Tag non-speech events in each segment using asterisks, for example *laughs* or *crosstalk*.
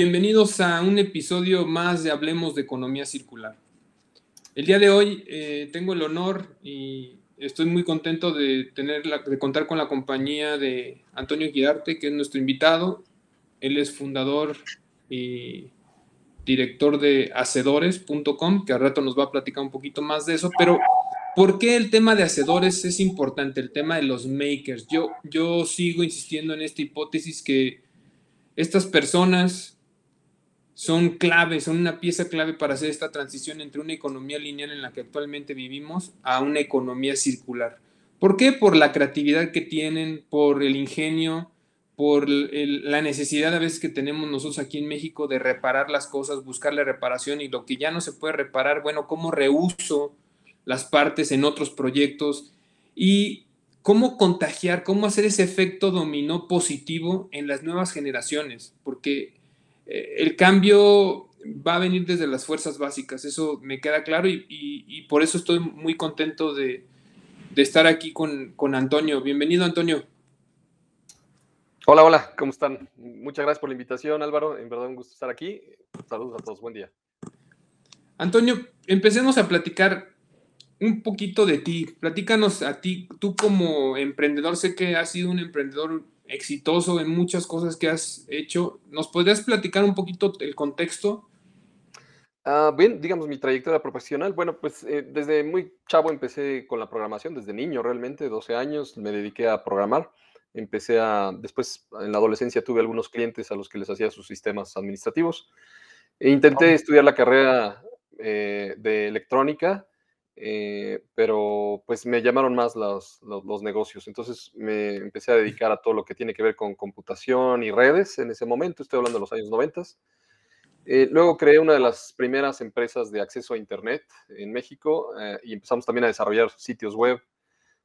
Bienvenidos a un episodio más de Hablemos de Economía Circular. El día de hoy eh, tengo el honor y estoy muy contento de, tener de contar con la compañía de Antonio Guidarte, que es nuestro invitado. Él es fundador y director de hacedores.com, que al rato nos va a platicar un poquito más de eso, pero ¿por qué el tema de hacedores es importante? El tema de los makers. Yo, yo sigo insistiendo en esta hipótesis que estas personas son claves, son una pieza clave para hacer esta transición entre una economía lineal en la que actualmente vivimos a una economía circular. ¿Por qué? Por la creatividad que tienen, por el ingenio, por la necesidad a veces que tenemos nosotros aquí en México de reparar las cosas, buscarle reparación y lo que ya no se puede reparar, bueno, cómo reuso las partes en otros proyectos y cómo contagiar, cómo hacer ese efecto dominó positivo en las nuevas generaciones, porque eh, el cambio va a venir desde las fuerzas básicas, eso me queda claro y, por eso estoy muy contento de, estar aquí con, Antonio. Bienvenido, Antonio. Hola, hola, ¿cómo están? Muchas gracias por la invitación, Álvaro. En verdad, un gusto estar aquí. Saludos a todos, buen día. Antonio, empecemos a platicar un poquito de ti. Platícanos a ti, tú como emprendedor, sé que has sido un emprendedor exitoso en muchas cosas que has hecho. ¿Nos podrías platicar un poquito el contexto? Ah, bien, digamos mi trayectoria profesional. Bueno, pues eh, desde muy chavo empecé con la programación, desde niño realmente, 12 años, me dediqué a programar. Empecé a, después en la adolescencia tuve algunos clientes a los que les hacía sus sistemas administrativos. E intenté estudiar la carrera eh, de electrónica eh, pero pues me llamaron más los, los, negocios. Entonces me empecé a dedicar a todo lo que tiene que ver con computación y redes en ese momento, estoy hablando de los años 90. Eh, luego creé una de las primeras empresas de acceso a Internet en México eh, y empezamos también a desarrollar sitios web,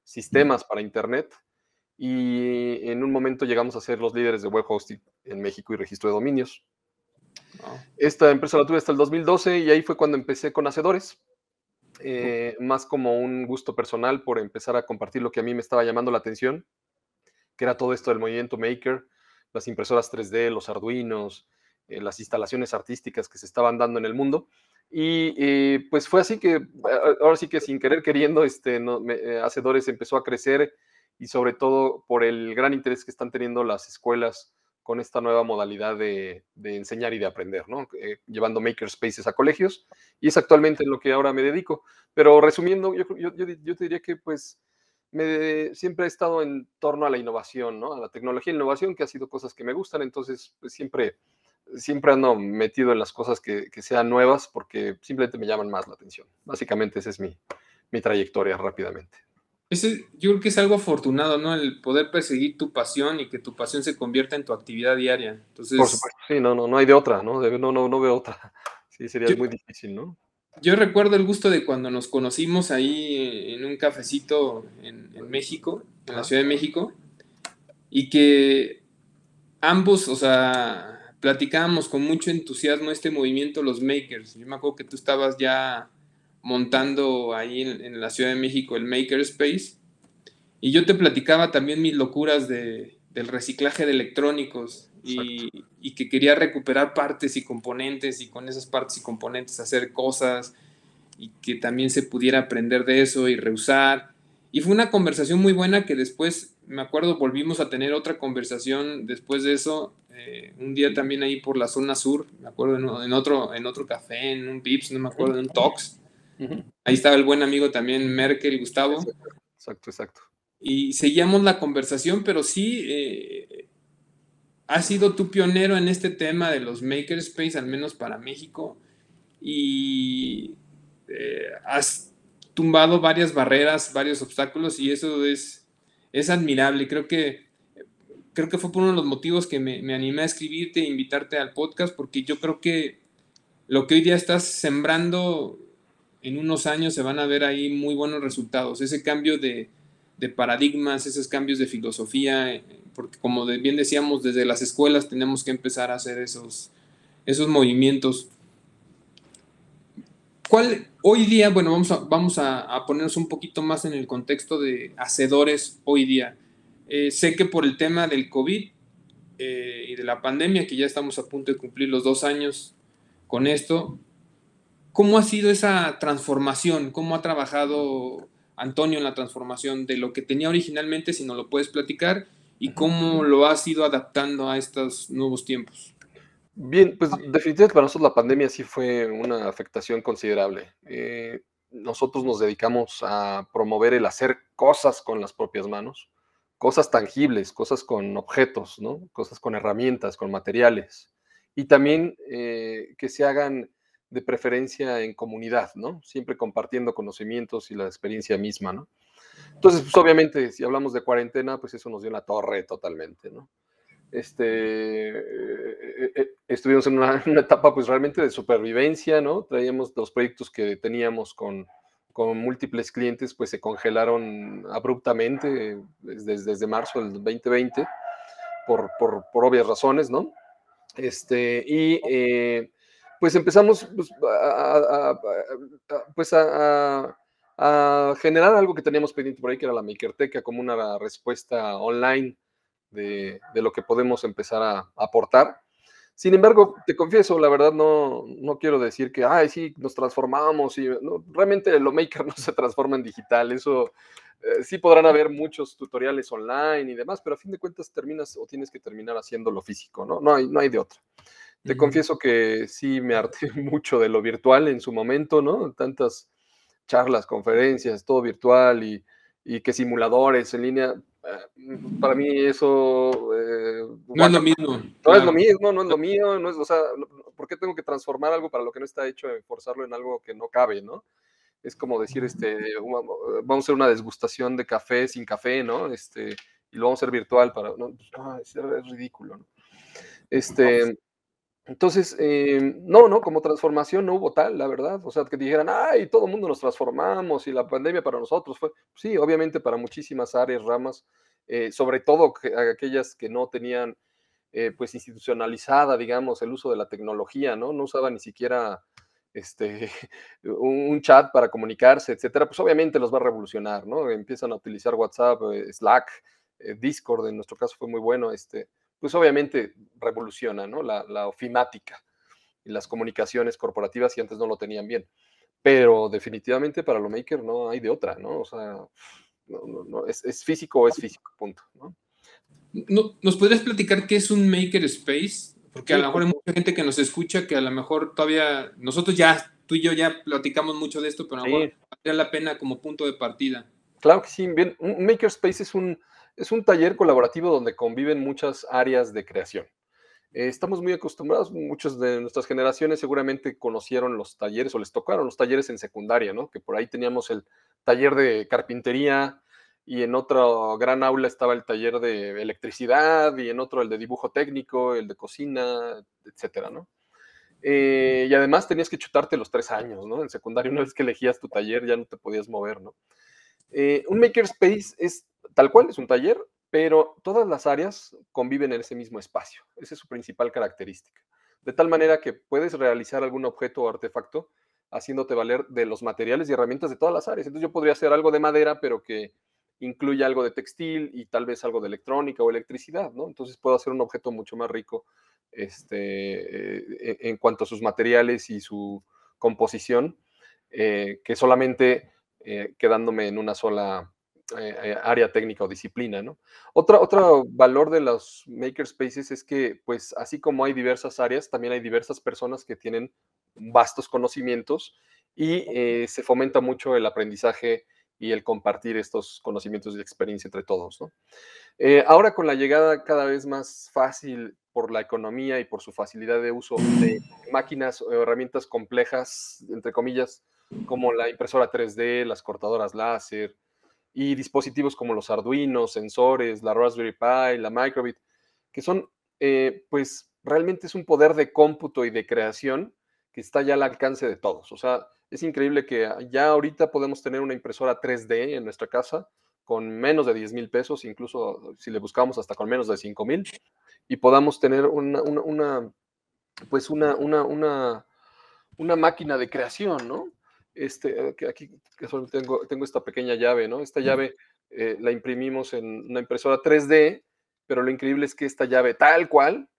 sistemas para Internet y en un momento llegamos a ser los líderes de web hosting en México y registro de dominios. Esta empresa la tuve hasta el 2012 y ahí fue cuando empecé con Hacedores eh, más como un gusto personal por empezar a compartir lo que a mí me estaba llamando la atención, que era todo esto del movimiento maker, las impresoras 3D, los arduinos, eh, las instalaciones artísticas que se estaban dando en el mundo. Y eh, pues fue así que, ahora sí que sin querer queriendo, este, no, Hacedores empezó a crecer y sobre todo por el gran interés que están teniendo las escuelas con esta nueva modalidad de, enseñar y de aprender, ¿no? Eh, llevando makerspaces a colegios, y es actualmente en lo que ahora me dedico. Pero resumiendo, yo, yo, te diría que pues me, siempre he estado en torno a la innovación, ¿no? A la tecnología e innovación, que ha sido cosas que me gustan, entonces pues, siempre, siempre ando metido en las cosas que, que, sean nuevas porque simplemente me llaman más la atención. Básicamente esa es mi, mi trayectoria rápidamente yo creo que es algo afortunado, ¿no? El poder perseguir tu pasión y que tu pasión se convierta en tu actividad diaria. Entonces, Por supuesto, sí, no, no, no hay de otra, ¿no? No, no, no veo otra. *laughs* Sí, sería muy difícil, ¿no? Yo recuerdo el gusto de cuando nos conocimos ahí en un cafecito en, México, en la Ciudad de México, y que ambos, o sea, platicábamos con mucho entusiasmo este movimiento, los makers. Yo me acuerdo que tú estabas ya montando ahí en, la Ciudad de México el Makerspace. Y yo te platicaba también mis locuras de, del reciclaje de electrónicos y, y, que quería recuperar partes y componentes y con esas partes y componentes hacer cosas y que también se pudiera aprender de eso y reusar. Y fue una conversación muy buena que después, me acuerdo, volvimos a tener otra conversación después de eso, eh, un día también ahí por la zona sur, me acuerdo en, en, otro, en otro café, en un Vips, no me acuerdo, en un Tox Ahí estaba el buen amigo también Merkel, Gustavo. Exacto, exacto. Y seguíamos la conversación, pero sí, eh, has sido tú pionero en este tema de los makerspace, al menos para México, y eh, has tumbado varias barreras, varios obstáculos, y eso es, es admirable. Creo que, creo que fue por uno de los motivos que me, me animé a escribirte e invitarte al podcast, porque yo creo que lo que hoy día estás sembrando en unos años se van a ver ahí muy buenos resultados. Ese cambio de, paradigmas, esos cambios de filosofía, eh, porque como bien decíamos, desde las escuelas tenemos que empezar a hacer esos, esos movimientos. ¿Cuál, hoy día, bueno, vamos, a, vamos a, ponernos un poquito más en el contexto de hacedores hoy día. Eh, sé que por el tema del COVID eh, y de la pandemia, que ya estamos a punto de cumplir los dos años con esto, ¿cómo ha sido esa transformación? ¿Cómo ha trabajado Antonio en la transformación de lo que tenía originalmente, si no lo puedes platicar, y cómo lo has ido adaptando a estos nuevos tiempos? Bien, pues definitivamente para nosotros la pandemia sí fue una afectación considerable. Eh, nosotros nos dedicamos a promover el hacer cosas con las propias manos, cosas tangibles, cosas con objetos, ¿no? cosas con herramientas, con materiales, y también eh, que se hagan de preferencia en comunidad, ¿no? Siempre compartiendo conocimientos y la experiencia misma, ¿no? Entonces, pues obviamente, si hablamos de cuarentena, pues eso nos dio la torre totalmente, ¿no? Este, eh, eh, estuvimos en *laughs* una, etapa pues realmente de supervivencia, ¿no? Traíamos los proyectos que teníamos con, con múltiples clientes, pues se congelaron abruptamente desde, desde marzo del 2020 por, por, por obvias razones, ¿no? Este, y eh, pues empezamos pues, a, pues a, generar algo que teníamos pendiente por ahí, que era la Makerteca, como una respuesta online de, lo que podemos empezar a, aportar. Sin embargo, te confieso, la verdad no, no quiero decir que, ay, sí, nos transformamos. Y, realmente lo Maker *laughs* no se transforma en digital. Eso eh, sí podrán haber muchos tutoriales online y demás, pero a fin de cuentas terminas o tienes que terminar haciendo lo físico, ¿no? No hay, no hay de otra. Te confieso que sí me harté *laughs* mucho de lo virtual en su momento, ¿no? Tantas charlas, conferencias, todo virtual y, que simuladores en línea. Eh, para mí eso... Eh, no es lo mismo. No es lo mismo, no es lo mío, no es, o sea, ¿por qué tengo que transformar algo para lo que no está hecho, forzarlo en algo que no cabe, ¿no? Es como decir, este, vamos a hacer una desgustación de café sin café, ¿no? Este, y lo vamos a hacer virtual para, no, pues, es, ridículo, ¿no? Este, entonces, eh, no, no, como transformación no hubo tal, la verdad. O sea, que dijeran, ay, todo el mundo nos transformamos y la pandemia para nosotros fue, sí, obviamente para muchísimas áreas, ramas, eh, sobre todo aquellas que no tenían, eh, pues, institucionalizada, digamos, el uso de la tecnología, ¿no? No usaba ni siquiera este, *laughs* un chat para comunicarse, etcétera, pues obviamente los va a revolucionar, ¿no? Empiezan a utilizar WhatsApp, Slack, Discord, en nuestro caso fue muy bueno, este, pues obviamente revoluciona ¿no? la, ofimática y las comunicaciones corporativas y antes no lo tenían bien. Pero definitivamente para lo maker no hay de otra, ¿no? O sea, no, es, físico o es físico, punto. ¿no? ¿Nos podrías platicar qué es un maker space? Porque a lo mejor hay mucha gente que nos escucha que a lo mejor todavía, nosotros ya, tú y yo ya platicamos mucho de esto, pero a lo mejor valdría la pena como punto de partida. Claro que sí, bien, un makerspace es un, es un taller colaborativo donde conviven muchas áreas de creación. Eh, estamos muy acostumbrados, muchas de nuestras generaciones seguramente conocieron los talleres o les tocaron los talleres en secundaria, ¿no? Que por ahí teníamos el taller de carpintería y en otro gran aula estaba el taller de electricidad y en otro el de dibujo técnico, el de cocina, etcétera, ¿no? Eh, y además tenías que chutarte los tres años, ¿no? En secundaria, una vez que elegías tu taller ya no te podías mover, ¿no? Eh, un makerspace es tal cual, es un taller, pero todas las áreas conviven en ese mismo espacio. Esa es su principal característica. De tal manera que puedes realizar algún objeto o artefacto haciéndote valer de los materiales y herramientas de todas las áreas. Entonces yo podría hacer algo de madera, pero que incluya algo de textil y tal vez algo de electrónica o electricidad, ¿no? Entonces puedo hacer un objeto mucho más rico este, eh, en cuanto a sus materiales y su composición, eh, que solamente eh, quedándome en una sola eh, eh, área técnica o disciplina, ¿no? Otra, otro valor de los makerspaces es que, pues, así como hay diversas áreas, también hay diversas personas que tienen vastos conocimientos y eh, se fomenta mucho el aprendizaje y el compartir estos conocimientos y experiencia entre todos, ¿no? ahora con la llegada cada vez más fácil por la economía y por su facilidad de uso de máquinas o herramientas complejas, entre comillas, como la impresora 3D, las cortadoras láser, y dispositivos como los Arduino, sensores, la Raspberry Pi, la Microbit, que son, eh, pues, realmente es un poder de cómputo y de creación que está ya al alcance de todos. O sea, es increíble que ya ahorita podemos tener una impresora 3D en nuestra casa con menos de 10 mil pesos, incluso si le buscamos hasta con menos de 5 mil, y podamos tener una, una pues una, una, una, una máquina de creación, ¿no? Este, eh, que aquí que solo tengo, tengo esta pequeña llave, ¿no? Esta llave eh, la imprimimos en una impresora 3D, pero lo increíble es que esta llave tal cual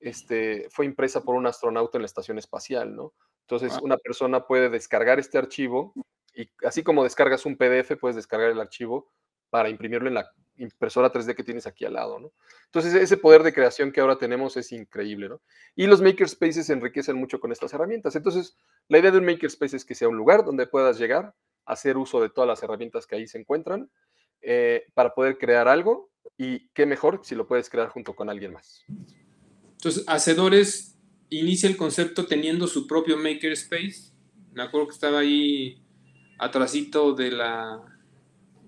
este, fue impresa por un astronauta en la estación espacial, ¿no? Entonces, una persona puede descargar este archivo y así como descargas un PDF, puedes descargar el archivo para imprimirlo en la impresora 3D que tienes aquí al lado, ¿no? Entonces, ese poder de creación que ahora tenemos es increíble, ¿no? Y los makerspaces se enriquecen mucho con estas herramientas. Entonces, la idea de un makerspace es que sea un lugar donde puedas llegar, hacer uso de todas las herramientas que ahí se encuentran eh, para poder crear algo y qué mejor si lo puedes crear junto con alguien más. Entonces, Hacedores inicia el concepto teniendo su propio makerspace. Me acuerdo que estaba ahí atrasito de la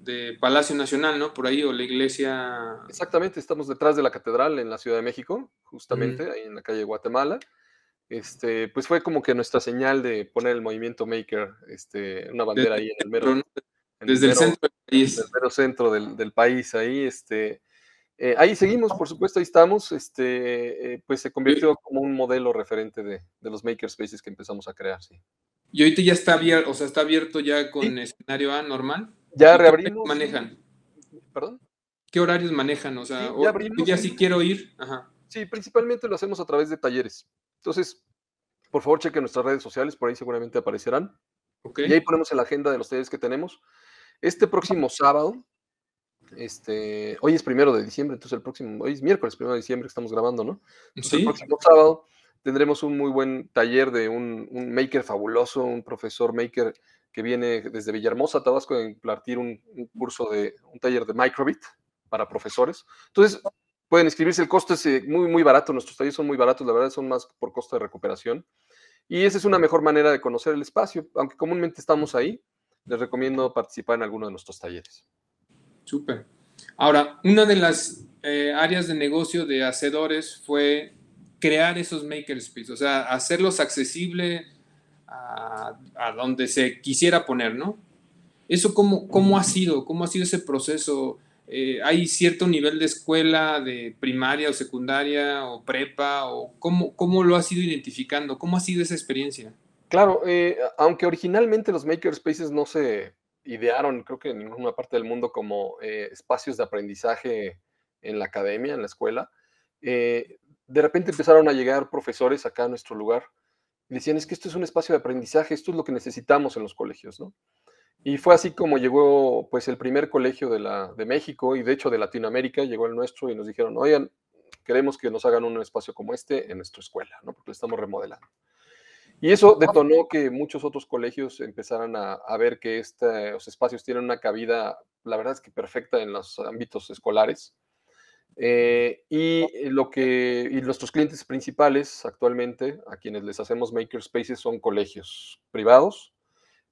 de Palacio Nacional, ¿no? Por ahí, o la iglesia. Exactamente, estamos detrás de la catedral en la Ciudad de México, justamente, ahí en la calle Guatemala. Este, pues fue como que nuestra señal de poner el movimiento maker, este, una bandera ahí en el mero. desde el, centro del país. el mero centro del, país, ahí, este. Eh, ahí seguimos, por supuesto, ahí estamos. Este, eh, pues se convirtió como un modelo referente de, de los makerspaces que empezamos a crear, sí. Y ahorita ya está abierto, o sea, está abierto ya con escenario A normal. Ya reabrimos. ¿Qué manejan? ¿Perdón? ¿Qué horarios manejan? O sea, ya, abrimos, ya si quiero ir. Sí, principalmente lo hacemos a través de talleres. Entonces, por favor, chequen nuestras redes sociales, por ahí seguramente aparecerán. Y ahí ponemos en la agenda de los talleres que tenemos. Este próximo sábado, este, hoy es primero de diciembre, entonces el próximo, hoy es miércoles primero de diciembre que estamos grabando, ¿no? El próximo sábado tendremos un muy buen taller de un, maker fabuloso, un profesor maker que viene desde Villahermosa, Tabasco, a impartir un, curso de un taller de Microbit para profesores. Entonces, pueden inscribirse, el costo es eh, muy, muy barato, nuestros talleres son muy baratos, la verdad son más por costo de recuperación. Y esa es una mejor manera de conocer el espacio, aunque comúnmente estamos ahí, les recomiendo participar en alguno de nuestros talleres. Súper. Ahora, una de las eh, áreas de negocio de Hacedores fue crear esos makerspaces, o sea, hacerlos accesibles a, donde se quisiera poner, ¿no? ¿Eso cómo, cómo ha sido? ¿Cómo ha sido ese proceso? Eh, ¿Hay cierto nivel de escuela, de primaria o secundaria o prepa? o cómo, ¿Cómo lo has ido identificando? ¿Cómo ha sido esa experiencia? Claro, eh, aunque originalmente los makerspaces no se idearon, creo que en ninguna parte del mundo, como eh, espacios de aprendizaje en la academia, en la escuela, de repente empezaron a llegar profesores acá a nuestro lugar y decían, es que esto es un espacio de aprendizaje, esto es lo que necesitamos en los colegios, ¿no? Y fue así como llegó, pues, el primer colegio de, la, de México y de hecho de Latinoamérica, llegó el nuestro y nos dijeron, oigan, queremos que nos hagan un espacio como este en nuestra escuela, ¿no? Porque lo estamos remodelando. Y eso detonó que muchos otros colegios empezaran a, a ver que estos espacios tienen una cabida, la verdad es que perfecta en los ámbitos escolares eh, y lo que y nuestros clientes principales actualmente, a quienes les hacemos makerspaces, son colegios privados,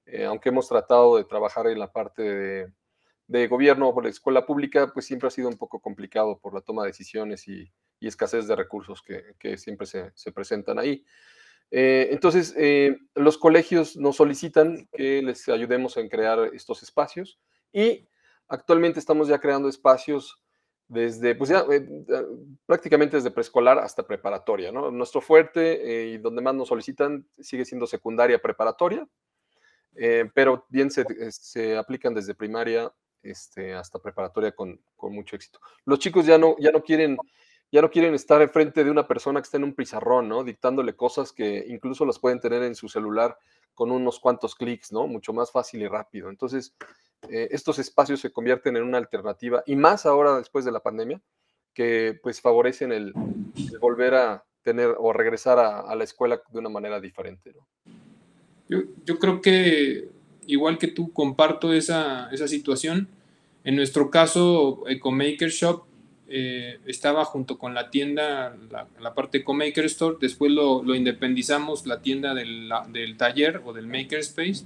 eh, aunque hemos tratado de trabajar en la parte de, de, gobierno o la escuela pública, pues siempre ha sido un poco complicado por la toma de decisiones y, y escasez de recursos que, que siempre se, se, presentan ahí. Eh, entonces, los colegios nos solicitan que les ayudemos en crear estos espacios y actualmente estamos ya creando espacios desde, pues ya, eh, prácticamente desde preescolar hasta preparatoria, ¿no? Nuestro fuerte eh, y donde más nos solicitan sigue siendo secundaria preparatoria, eh, pero bien se, se, aplican desde primaria este, hasta preparatoria con, con, mucho éxito. Los chicos ya no, ya no quieren ya no quieren estar enfrente de una persona que está en un pizarrón, ¿no? Dictándole cosas que incluso las pueden tener en su celular con unos cuantos clics, ¿no? Mucho más fácil y rápido. Entonces, eh, estos espacios se convierten en una alternativa y más ahora después de la pandemia, que pues favorecen el, volver a tener o regresar a, la escuela de una manera diferente. Yo, yo, creo que igual que tú comparto esa, esa situación. En nuestro caso, EcoMaker Shop eh, estaba junto con la tienda, la, la parte EcoMaker Store, después lo, lo independizamos, la tienda del, del taller o del Makerspace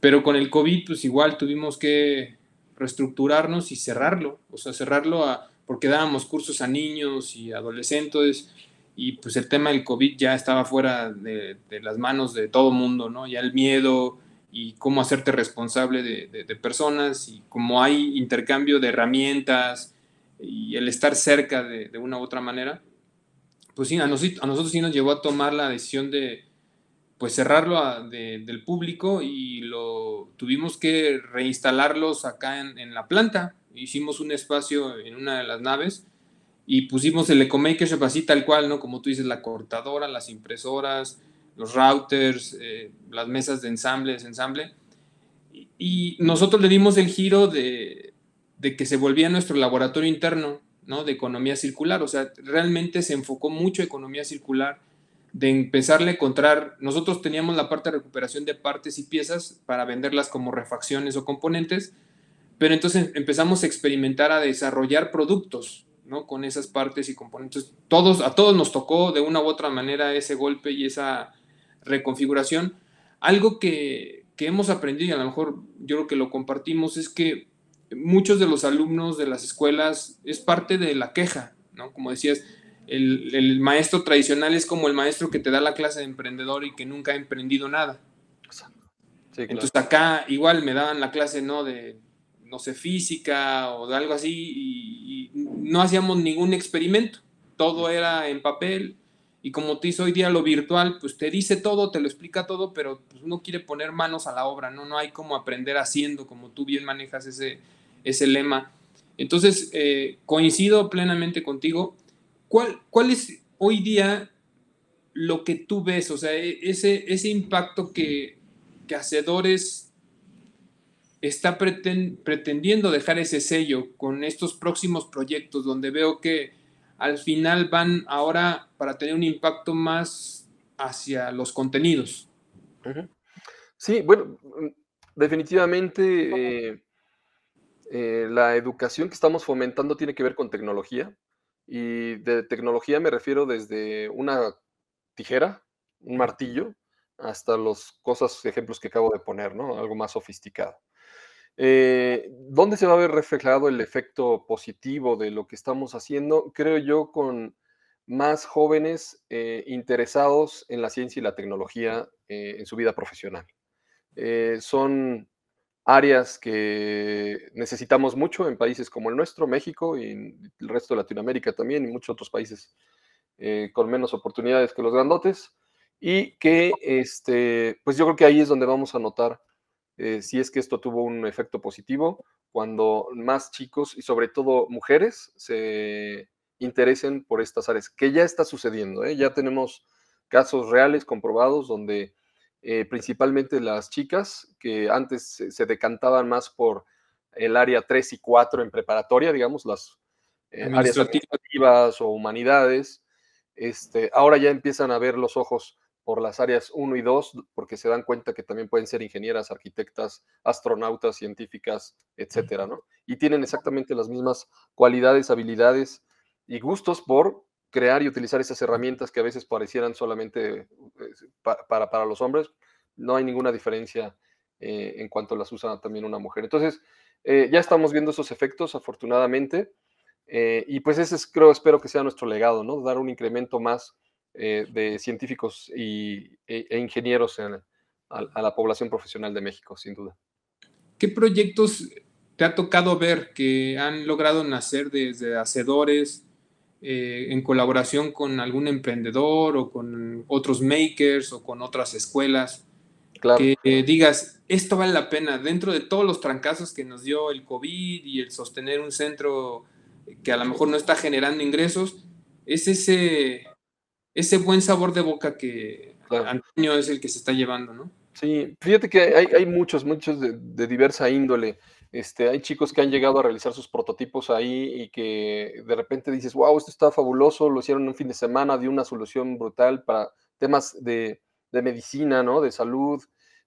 pero con el COVID, pues igual tuvimos que reestructurarnos y cerrarlo, o sea, cerrarlo a, porque dábamos cursos a niños y adolescentes y pues el tema del COVID ya estaba fuera de, las manos de todo mundo, ¿no? Ya el miedo y cómo hacerte responsable de, personas y cómo hay intercambio de herramientas y el estar cerca de, una u otra manera, pues sí, a nosotros, a nosotros sí nos llevó a tomar la decisión de, pues cerrarlo del público y lo tuvimos que reinstalarlos acá en, la planta. Hicimos un espacio en una de las naves y pusimos el EcoMakershop así tal cual, ¿no? Como tú dices, la cortadora, las impresoras, los routers, eh, las mesas de ensamble, desensamble. Y, nosotros le dimos el giro de, de, que se volvía nuestro laboratorio interno, ¿no? De economía circular. O sea, realmente se enfocó mucho economía circular, de empezarle a encontrar. Nosotros teníamos la parte de recuperación de partes y piezas para venderlas como refacciones o componentes, pero entonces empezamos a experimentar, a desarrollar productos, ¿no? Con esas partes y componentes. Todos, a todos nos tocó de una u otra manera ese golpe y esa reconfiguración. Algo que, hemos aprendido, y a lo mejor yo creo que lo compartimos, es que muchos de los alumnos de las escuelas es parte de la queja, ¿no? Como decías, el, maestro tradicional es como el maestro que te da la clase de emprendedor y que nunca ha emprendido nada. Entonces acá igual me daban la clase, ¿no? De no sé, física o de algo así, y, no hacíamos ningún experimento, todo era en papel, y como te hizo hoy día lo virtual, pues te dice todo, te lo explica todo, pero pues uno quiere poner manos a la obra, ¿no? No hay como aprender haciendo, como tú bien manejas ese, ese lema. Entonces, eh, coincido plenamente contigo. ¿Cuál, ¿Cuál es hoy día lo que tú ves? O sea, e, ese, ese impacto que, que hacedores está pretendiendo dejar ese sello con estos próximos proyectos donde veo que al final van ahora para tener un impacto más hacia los contenidos. Sí, bueno, definitivamente eh, eh, la educación que estamos fomentando tiene que ver con tecnología y de tecnología me refiero desde una tijera, un martillo, hasta los cosas, ejemplos que acabo de poner, ¿no? Algo más sofisticado. Eh, ¿Dónde se va a ver reflejado el efecto positivo de lo que estamos haciendo? Creo yo con más jóvenes eh, interesados en la ciencia y la tecnología eh, en su vida profesional. son áreas que necesitamos mucho en países como el nuestro, México y el resto de Latinoamérica también y muchos otros países con menos oportunidades que los grandotes y que este, pues yo creo que ahí es donde vamos a notar eh, si es que esto tuvo un efecto positivo, cuando más chicos y sobre todo mujeres se interesen por estas áreas, que ya está sucediendo, ¿eh? ya tenemos casos reales comprobados donde eh, principalmente las chicas que antes se, decantaban más por el área 3 y 4 en preparatoria, digamos, las áreas administrativas o humanidades, este, ahora ya empiezan a ver los ojos por las áreas 1 y 2, porque se dan cuenta que también pueden ser ingenieras, arquitectas, astronautas, científicas, etcétera, ¿no? Y tienen exactamente las mismas cualidades, habilidades y gustos por crear y utilizar esas herramientas que a veces parecieran solamente eh, para, para los hombres. No hay ninguna diferencia eh, en cuanto las usa también una mujer. Entonces, eh, ya estamos viendo esos efectos, afortunadamente, y pues ese es, creo, espero que sea nuestro legado, ¿no? Dar un incremento más eh, de científicos y, e, e ingenieros a, la población profesional de México, sin duda. ¿Qué proyectos te ha tocado ver que han logrado nacer desde hacedores eh, en colaboración con algún emprendedor o con otros makers o con otras escuelas? Claro. Que digas, esto vale la pena, dentro de todos los trancazos que nos dio el COVID y el sostener un centro que a lo mejor no está generando ingresos, es ese, ese buen sabor de boca que Antonio es el que se está llevando, ¿no? Sí, fíjate que hay, muchos, muchos de, diversa índole. Este, hay chicos que han llegado a realizar sus prototipos ahí y que de repente dices, wow, esto está fabuloso, lo hicieron un fin de semana, dio una solución brutal para temas de, medicina, ¿no? De salud.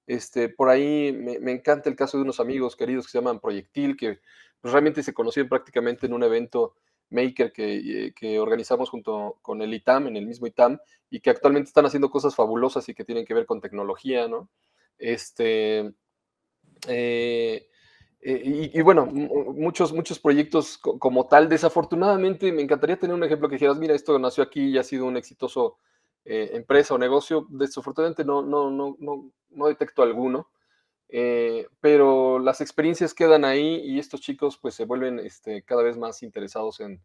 Este, por ahí me, encanta el caso de unos amigos queridos que se llaman Proyectil, que pues, realmente se conocieron prácticamente en un evento maker eh, que, organizamos junto con el ITAM, en el mismo ITAM, y que actualmente están haciendo cosas fabulosas y que tienen que ver con tecnología, ¿no? Este, eh, eh, y, bueno, muchos, muchos proyectos como tal. Desafortunadamente, me encantaría tener un ejemplo que dijeras, mira, esto nació aquí y ha sido un exitoso empresa o negocio. Desafortunadamente no, no, no, no, no detecto alguno. Eh, pero las experiencias quedan ahí y estos chicos pues se vuelven este, cada vez más interesados en,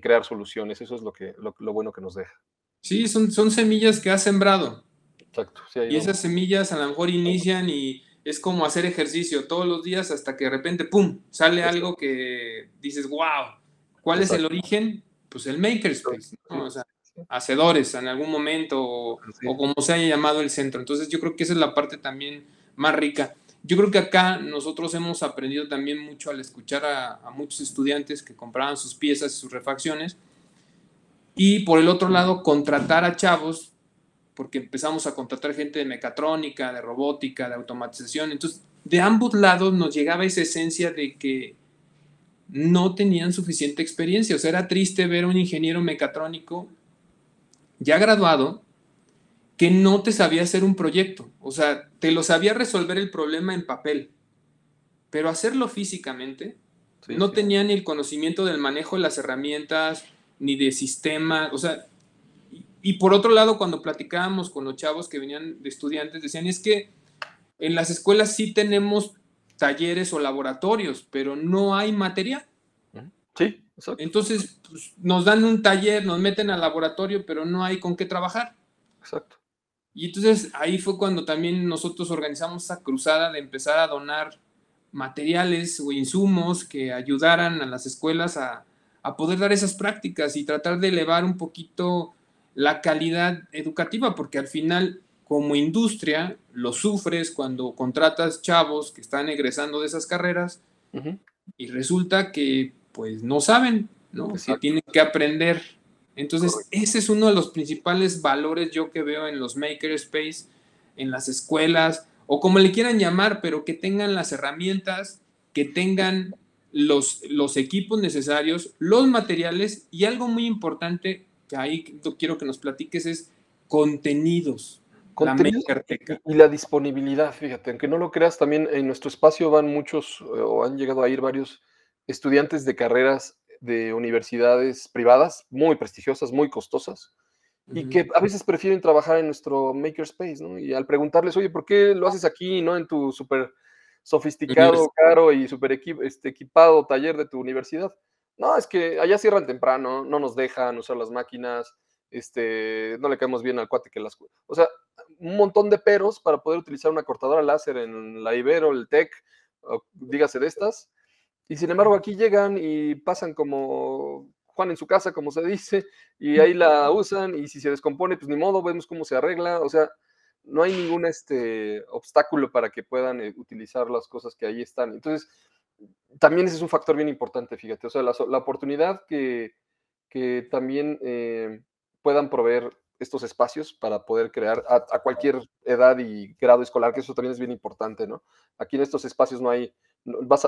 crear soluciones. Eso es lo, que, lo, bueno que nos deja. Sí, son, son semillas que has sembrado. Exacto. y esas semillas a lo mejor inician y es como hacer ejercicio todos los días hasta que de repente, ¡pum!, sale algo que dices, wow, ¿cuál es el origen? pues el makerspace, ¿no? o sea, hacedores en algún momento o, como se haya llamado el centro. Entonces yo creo que esa es la parte también más rica. Yo creo que acá nosotros hemos aprendido también mucho al escuchar a, a muchos estudiantes que compraban sus piezas y sus refacciones y por el otro lado contratar a chavos porque empezamos a contratar gente de mecatrónica, de robótica, de automatización. Entonces, de ambos lados nos llegaba esa esencia de que no tenían suficiente experiencia. O sea, era triste ver a un ingeniero mecatrónico ya graduado que no te sabía hacer un proyecto. O sea, te lo sabía resolver el problema en papel, pero hacerlo físicamente no tenía ni el conocimiento del manejo de las herramientas, ni de sistema. O sea, y por otro lado, cuando platicábamos con los chavos que venían de estudiantes, decían, es que en las escuelas sí tenemos talleres o laboratorios, pero no hay material. Sí, exacto. Entonces, pues, nos dan un taller, nos meten al laboratorio, pero no hay con qué trabajar. Exacto. Y entonces ahí fue cuando también nosotros organizamos esa cruzada de empezar a donar materiales o insumos que ayudaran a las escuelas a, a poder dar esas prácticas y tratar de elevar un poquito la calidad educativa, porque al final como industria lo sufres cuando contratas chavos que están egresando de esas carreras y resulta que pues no saben, ¿no? Si tienen que aprender. Entonces, ese es uno de los principales valores yo que veo en los makerspace, en las escuelas, o como le quieran llamar, pero que tengan las herramientas, que tengan los, los equipos necesarios, los materiales y algo muy importante, ahí quiero que nos platiques es contenidos. y la disponibilidad, fíjate, aunque no lo creas, también en nuestro espacio van muchos eh, o han llegado a ir varios estudiantes de carreras de universidades privadas muy prestigiosas, muy costosas, y que a veces prefieren trabajar en nuestro makerspace, ¿no? Y al preguntarles, oye, ¿por qué lo haces aquí, no en tu súper sofisticado, caro y súper este, equipado taller de tu universidad? No, es que allá cierran temprano, no nos dejan usar las máquinas, este, no le caemos bien al cuate que las... O sea, un montón de peros para poder utilizar una cortadora láser en la Ibero, el TEC, dígase de estas. Y sin embargo aquí llegan y pasan como Juan en su casa, como se dice, y ahí la usan y si se descompone, pues ni modo, vemos cómo se arregla. O sea, no hay ningún este, obstáculo para que puedan eh, utilizar las cosas que ahí están. Entonces, también ese es un factor bien importante, fíjate, o sea, la, oportunidad que, que también eh, puedan proveer estos espacios para poder crear a, cualquier edad y grado escolar, que eso también es bien importante, ¿no? Aquí en estos espacios no hay,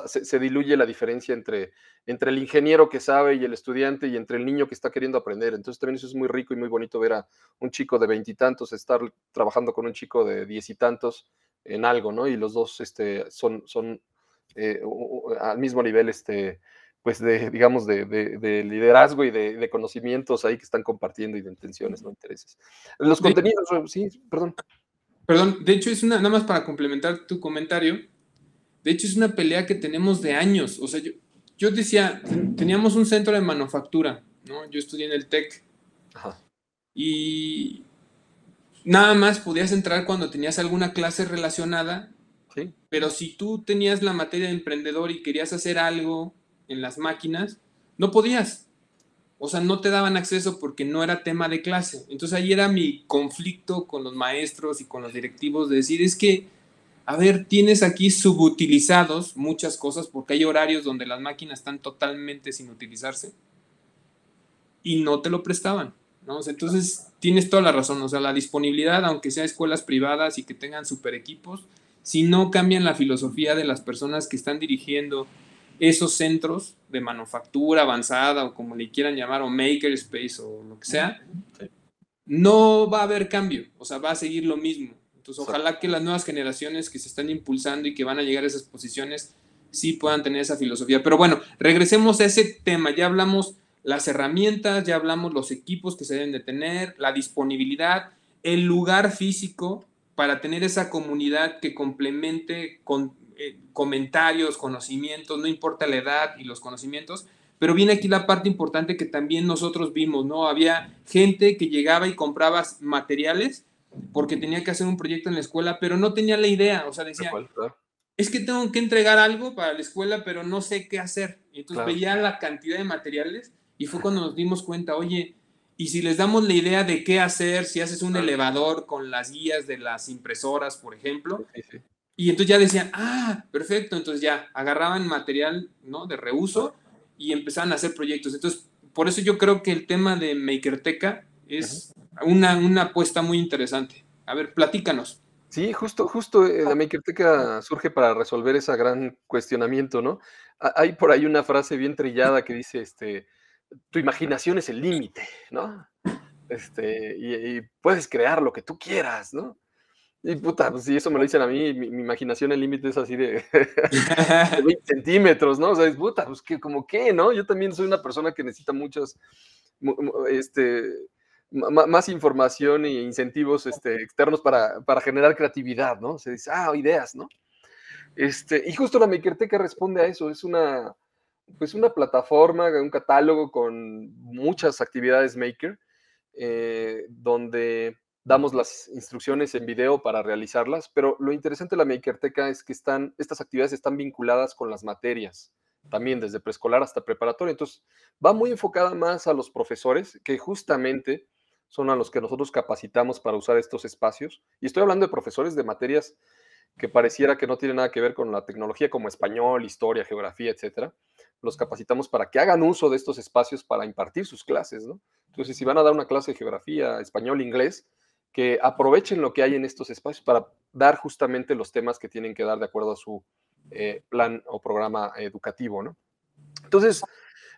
se, diluye la diferencia entre, entre el ingeniero que sabe y el estudiante y entre el niño que está queriendo aprender. Entonces también eso es muy rico y muy bonito ver a un chico de veintitantos estar trabajando con un chico de diez y tantos en algo, ¿no? Y los dos este, son, son eh, al mismo nivel, este, pues de, digamos, de, liderazgo y de, conocimientos ahí que están compartiendo y de intenciones, no intereses. Los contenidos, sí, perdón. Perdón, de hecho es una, nada más para complementar tu comentario, de hecho es una pelea que tenemos de años, o sea, yo, yo decía, teníamos un centro de manufactura, ¿no? Yo estudié en el TEC. Y nada más podías entrar cuando tenías alguna clase relacionada pero si tú tenías la materia de emprendedor y querías hacer algo en las máquinas, no podías. O sea, no te daban acceso porque no era tema de clase. Entonces ahí era mi conflicto con los maestros y con los directivos de decir, es que, a ver, tienes aquí subutilizados muchas cosas porque hay horarios donde las máquinas están totalmente sin utilizarse y no te lo prestaban. ¿no? entonces tienes toda la razón. O sea, la disponibilidad, aunque sea escuelas privadas y que tengan super equipos, si no cambian la filosofía de las personas que están dirigiendo esos centros de manufactura avanzada o como le quieran llamar, o makerspace o lo que sea, no va a haber cambio, o sea, va a seguir lo mismo. Entonces, ojalá que las nuevas generaciones que se están impulsando y que van a llegar a esas posiciones sí puedan tener esa filosofía. Pero bueno, regresemos a ese tema. Ya hablamos las herramientas, ya hablamos los equipos que se deben de tener, la disponibilidad, el lugar físico para tener esa comunidad que complemente con eh, comentarios, conocimientos, no importa la edad y los conocimientos, pero viene aquí la parte importante que también nosotros vimos, ¿no? Había gente que llegaba y compraba materiales porque tenía que hacer un proyecto en la escuela, pero no tenía la idea, o sea, decía, es que tengo que entregar algo para la escuela, pero no sé qué hacer. Y entonces veía la cantidad de materiales Y fue cuando nos dimos cuenta, oye, y si les damos la idea de qué hacer, si haces un elevador con las guías de las impresoras, por ejemplo, y entonces ya decían, ah, perfecto, entonces ya agarraban material ¿no? de reuso y empezaban a hacer proyectos. Entonces, por eso yo creo que el tema de Makerteca es una, una apuesta muy interesante. A ver, platícanos. Sí, justo, justo eh, la Makerteca surge para resolver ese gran cuestionamiento, ¿no? Hay por ahí una frase bien trillada que dice, este, tu imaginación es el límite, ¿no? Este, y, puedes crear lo que tú quieras, ¿no? Y puta, pues si eso me lo dicen a mí, mi, imaginación el límite es así de, 20 *laughs* centímetros, ¿no? O sea, es puta, pues que como qué, ¿no? Yo también soy una persona que necesita muchos, este, más información e incentivos este, externos para, para, generar creatividad, ¿no? Se dice, ah, ideas, ¿no? Este, y justo la Makerteca responde a eso, es una, pues una plataforma, un catálogo con muchas actividades Maker, eh, donde damos las instrucciones en video para realizarlas, pero lo interesante de la Makerteca es que están, estas actividades están vinculadas con las materias, también desde preescolar hasta preparatoria. Entonces, va muy enfocada más a los profesores, que justamente son a los que nosotros capacitamos para usar estos espacios. Y estoy hablando de profesores de materias que pareciera que no tienen nada que ver con la tecnología, como español, historia, geografía, etcétera. Los capacitamos para que hagan uso de estos espacios para impartir sus clases, ¿no? Entonces, si van a dar una clase de geografía, español, inglés, que aprovechen lo que hay en estos espacios para dar justamente los temas que tienen que dar de acuerdo a su eh, plan o programa educativo, ¿no? Entonces,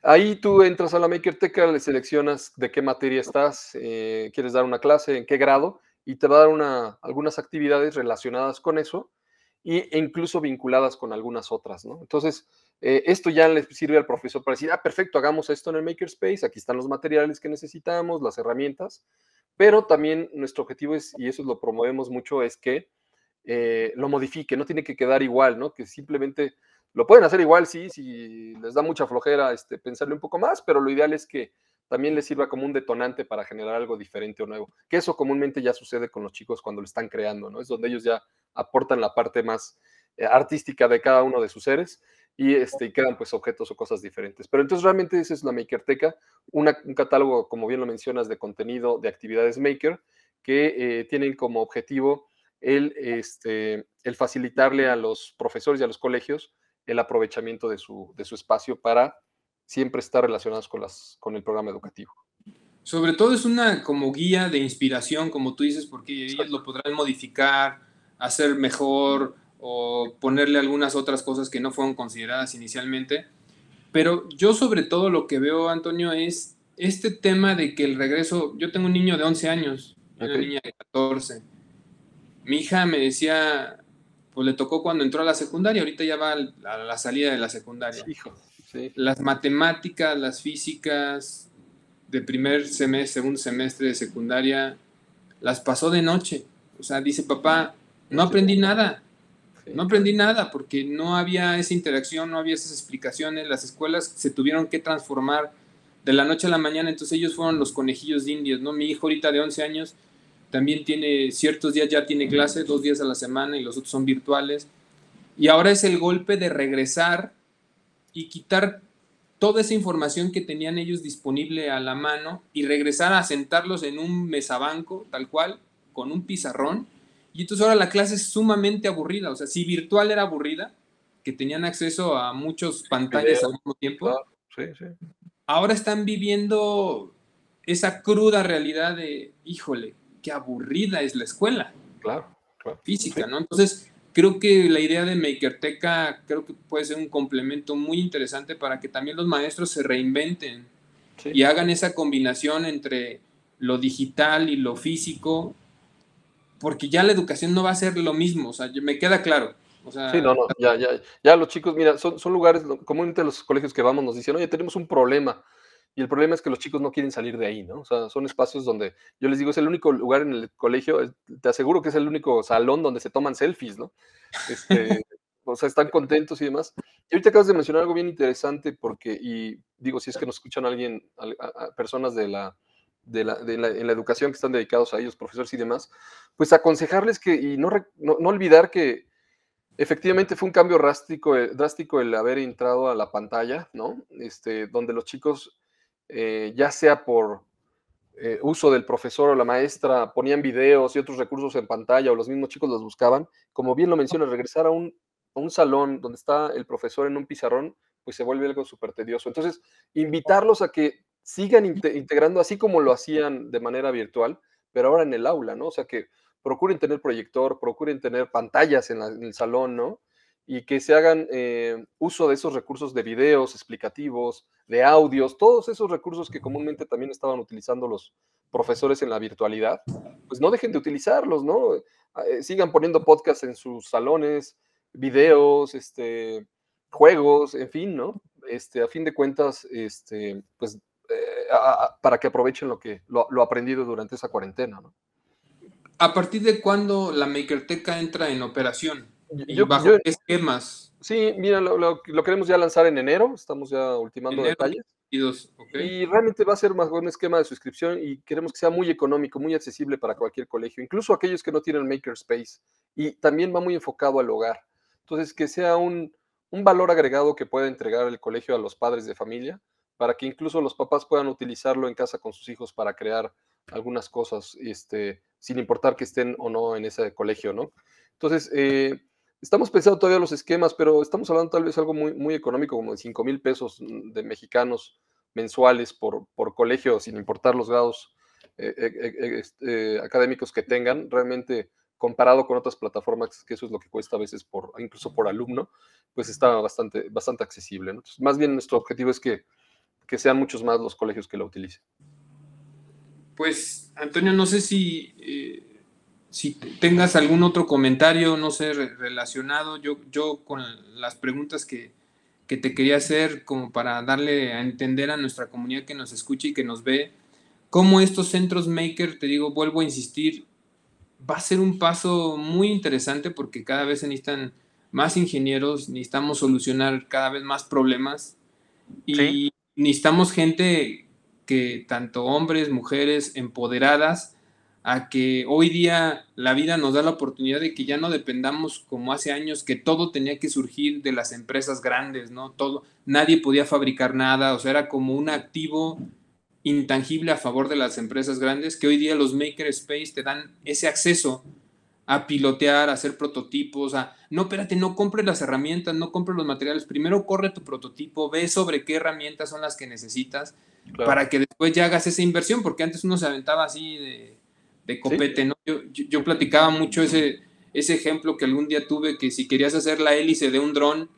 ahí tú entras a la Makerteca, le seleccionas de qué materia estás, eh, quieres dar una clase, en qué grado, y te va a dar una, algunas actividades relacionadas con eso e incluso vinculadas con algunas otras, ¿no? Entonces, eh, esto ya le sirve al profesor para decir, ah, perfecto, hagamos esto en el Makerspace, aquí están los materiales que necesitamos, las herramientas, pero también nuestro objetivo es, y eso lo promovemos mucho, es que eh, lo modifique, no tiene que quedar igual, ¿no? Que simplemente lo pueden hacer igual, sí, si les da mucha flojera este, pensarle un poco más, pero lo ideal es que también les sirva como un detonante para generar algo diferente o nuevo. Que eso comúnmente ya sucede con los chicos cuando lo están creando, ¿no? Es donde ellos ya aportan la parte más eh, artística de cada uno de sus seres y, este, quedan pues objetos o cosas diferentes. Pero entonces realmente esa es la Makerteca, un catálogo, como bien lo mencionas, de contenido de actividades Maker que eh, tienen como objetivo el, este, el facilitarle a los profesores y a los colegios el aprovechamiento de su, de su espacio para siempre estar relacionados con, las, con el programa educativo. Sobre todo es una como guía de inspiración, como tú dices, porque ellos lo podrán modificar, hacer mejor, o ponerle algunas otras cosas que no fueron consideradas inicialmente. Pero yo sobre todo lo que veo, Antonio, es este tema de que el regreso, yo tengo un niño de 11 años, una niña de 14. Mi hija me decía, pues le tocó cuando entró a la secundaria, ahorita ya va a la salida de la secundaria. Hijo, Las matemáticas, las físicas de primer semestre, segundo semestre de secundaria, las pasó de noche. O sea, dice papá, no aprendí nada. No aprendí nada porque no había esa interacción, no había esas explicaciones. Las escuelas se tuvieron que transformar de la noche a la mañana, entonces ellos fueron los conejillos de indios, ¿no? Mi hijo ahorita de 11 años también tiene ciertos días ya tiene clase, dos días a la semana y los otros son virtuales. Y ahora es el golpe de regresar y quitar toda esa información que tenían ellos disponible a la mano y regresar a sentarlos en un mesabanco, tal cual, con un pizarrón y entonces ahora la clase es sumamente aburrida. O sea, si virtual era aburrida, que tenían acceso a muchos pantallas al mismo tiempo, ahora están viviendo esa cruda realidad de, híjole, qué aburrida es la escuela. Claro, Física, ¿no? Entonces, creo que la idea de Makerteca creo que puede ser un complemento muy interesante para que también los maestros se reinventen y hagan esa combinación entre lo digital y lo físico porque ya la educación no va a ser lo mismo, o sea, me queda claro. sí, no, no, ya, ya, ya los chicos, mira, son, son lugares, comúnmente los colegios que vamos nos dicen, oye, tenemos un problema, y el problema es que los chicos no quieren salir de ahí, ¿no? O sea, son espacios donde yo les digo, es el único lugar en el colegio, te aseguro que es el único salón donde se toman selfies, ¿no? Este, *laughs* o sea, están contentos y demás. Y ahorita acabas de mencionar algo bien interesante porque, y digo, si es que nos escuchan alguien, personas de la, de la, de la, en la educación que están dedicados a ellos, profesores y demás, pues aconsejarles que, y no, no, no olvidar que efectivamente fue un cambio drástico, eh, drástico el haber entrado a la pantalla, ¿no? Este, donde los chicos eh, ya sea por eh, uso del profesor o la maestra, ponían videos y otros recursos en pantalla o los mismos chicos los buscaban. Como bien lo menciona, regresar a un, a un salón donde está el profesor en un pizarrón, pues se vuelve algo súper tedioso. Entonces, invitarlos a que sigan integrando así como lo hacían de manera virtual, pero ahora en el aula, ¿no? O sea, que procuren tener proyector, procuren tener pantallas en, el salón, ¿no? Y que se hagan eh, uso de esos recursos de videos explicativos, de audios, todos esos recursos que comúnmente también estaban utilizando los profesores en la virtualidad, pues no dejen de utilizarlos, ¿no? Eh, sigan poniendo podcasts en sus salones, videos, este, juegos, en fin, ¿no? Este, a fin de cuentas, este, pues eh, para que aprovechen lo que lo, aprendido durante esa cuarentena. ¿no? ¿A partir de cuándo la Makerteca entra en operación? ¿Y bajo qué esquemas? Sí, mira, lo, queremos ya lanzar en enero, estamos ya ultimando detalles. Y realmente va a ser más un esquema de suscripción y queremos que sea muy económico, muy accesible para cualquier colegio, incluso aquellos que no tienen Makerspace. Y también va muy enfocado al hogar. Entonces, que sea un, un valor agregado que pueda entregar el colegio a los padres de familia para que incluso los papás puedan utilizarlo en casa con sus hijos para crear algunas cosas, este, sin importar que estén o no en ese colegio, ¿no? Entonces, eh, estamos pensando todavía los esquemas, pero estamos hablando tal vez algo muy, muy económico, como de 5 mil pesos de mexicanos mensuales por, por colegio, sin importar los grados eh, eh, este, académicos que tengan. Realmente, comparado con otras plataformas, que eso es lo que cuesta a veces, por, incluso por alumno, pues está bastante, bastante accesible. Entonces, más bien nuestro objetivo es que que sean muchos más los colegios que la utilicen. Pues, Antonio, no sé si, eh, si tengas algún otro comentario, no sé, relacionado. Yo, yo con las preguntas que, que te quería hacer, como para darle a entender a nuestra comunidad que nos escucha y que nos ve, cómo estos centros maker, te digo, vuelvo a insistir, va a ser un paso muy interesante porque cada vez se necesitan más ingenieros, necesitamos solucionar cada vez más problemas. Y, necesitamos gente que, tanto hombres, mujeres, empoderadas, a que hoy día la vida nos da la oportunidad de que ya no dependamos como hace años, que todo tenía que surgir de las empresas grandes, ¿no? Todo, nadie podía fabricar nada, o sea, era como un activo intangible a favor de las empresas grandes, que hoy día los maker space te dan ese acceso a pilotear, a hacer prototipos, a, no, espérate, no compres las herramientas, no compres los materiales, primero corre tu prototipo, ve sobre qué herramientas son las que necesitas para que después ya hagas esa inversión, porque antes uno se aventaba así de, de copete, ¿no? Yo, yo, platicaba mucho ese, ese ejemplo que algún día tuve, que si querías hacer la hélice de un dron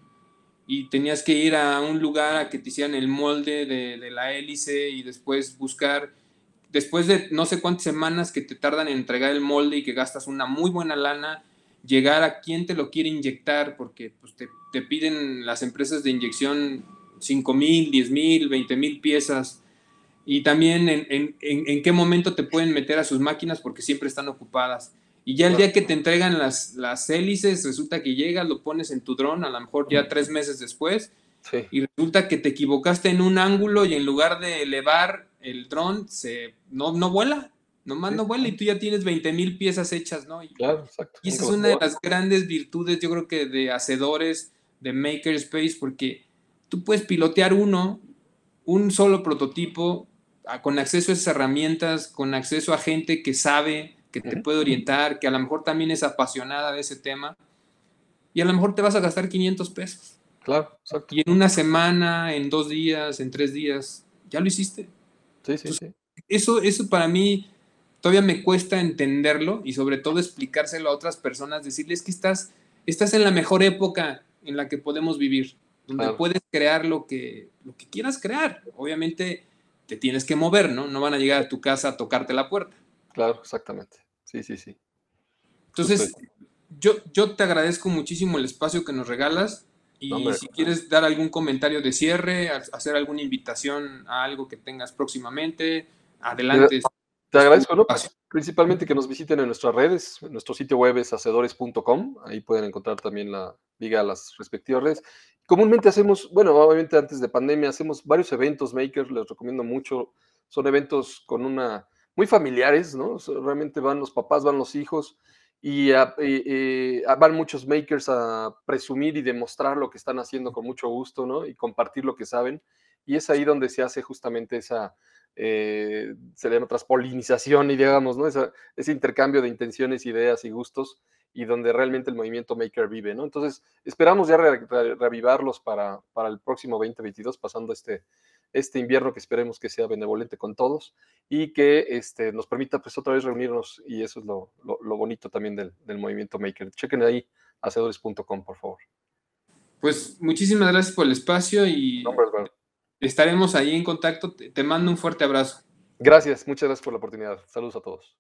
y tenías que ir a un lugar a que te hicieran el molde de, de la hélice y después buscar después de no sé cuántas semanas que te tardan en entregar el molde y que gastas una muy buena lana, llegar a quien te lo quiere inyectar, porque pues, te, piden las empresas de inyección 5 mil, 10 mil, 20 mil piezas, y también en, qué momento te pueden meter a sus máquinas porque siempre están ocupadas. Y ya el día que te entregan las, las hélices, resulta que llegas, lo pones en tu dron, a lo mejor ya tres meses después, y resulta que te equivocaste en un ángulo y en lugar de elevar el dron se, no, no vuela, nomás no vuela y tú ya tienes 20 mil piezas hechas, ¿no? Y, claro, exacto. Y esa es una de las grandes virtudes, yo creo que de hacedores de Makerspace, porque tú puedes pilotear uno, un solo prototipo, con acceso a esas herramientas, con acceso a gente que sabe, que te puede orientar, que a lo mejor también es apasionada de ese tema, y a lo mejor te vas a gastar 500 pesos. Claro, exacto. Y en una semana, en dos días, en tres días, ya lo hiciste. Eso, eso para mí todavía me cuesta entenderlo y sobre todo explicárselo a otras personas, decirles que estás, estás en la mejor época en la que podemos vivir, donde puedes crear lo que, lo que quieras crear. Obviamente te tienes que mover, ¿no? No van a llegar a tu casa a tocarte la puerta. Claro, exactamente. Sí, sí, sí. Entonces, yo, yo te agradezco muchísimo el espacio que nos regalas. Y si quieres dar algún comentario de cierre, hacer alguna invitación a algo que tengas próximamente, adelante. Te agradezco, ¿no? Principalmente que nos visiten en nuestras redes. Nuestro sitio web es hacedores.com. Ahí pueden encontrar también la liga a las respectivas redes. Comúnmente hacemos, bueno, obviamente antes de pandemia, hacemos varios eventos makers, les recomiendo mucho. Son eventos con una, muy familiares, ¿no? realmente van los papás, van los hijos y, van muchos makers a presumir y demostrar lo que están haciendo con mucho gusto, ¿no? Y compartir lo que saben. y es ahí donde se hace justamente esa, eh, se leen otras polinización y digamos, ¿no? ese intercambio de intenciones, ideas y gustos y donde realmente el movimiento maker vive, ¿no? Entonces, esperamos ya reavivarlos para, para el próximo 2022, pasando este, este invierno que esperemos que sea benevolente con todos y que este, nos permita pues otra vez reunirnos y eso es lo, lo, bonito también del, del, movimiento maker. Chequen ahí hacedores.com, por favor. Pues muchísimas gracias por el espacio y estaremos ahí en contacto. Te mando un fuerte abrazo. Gracias, muchas gracias por la oportunidad. Saludos a todos.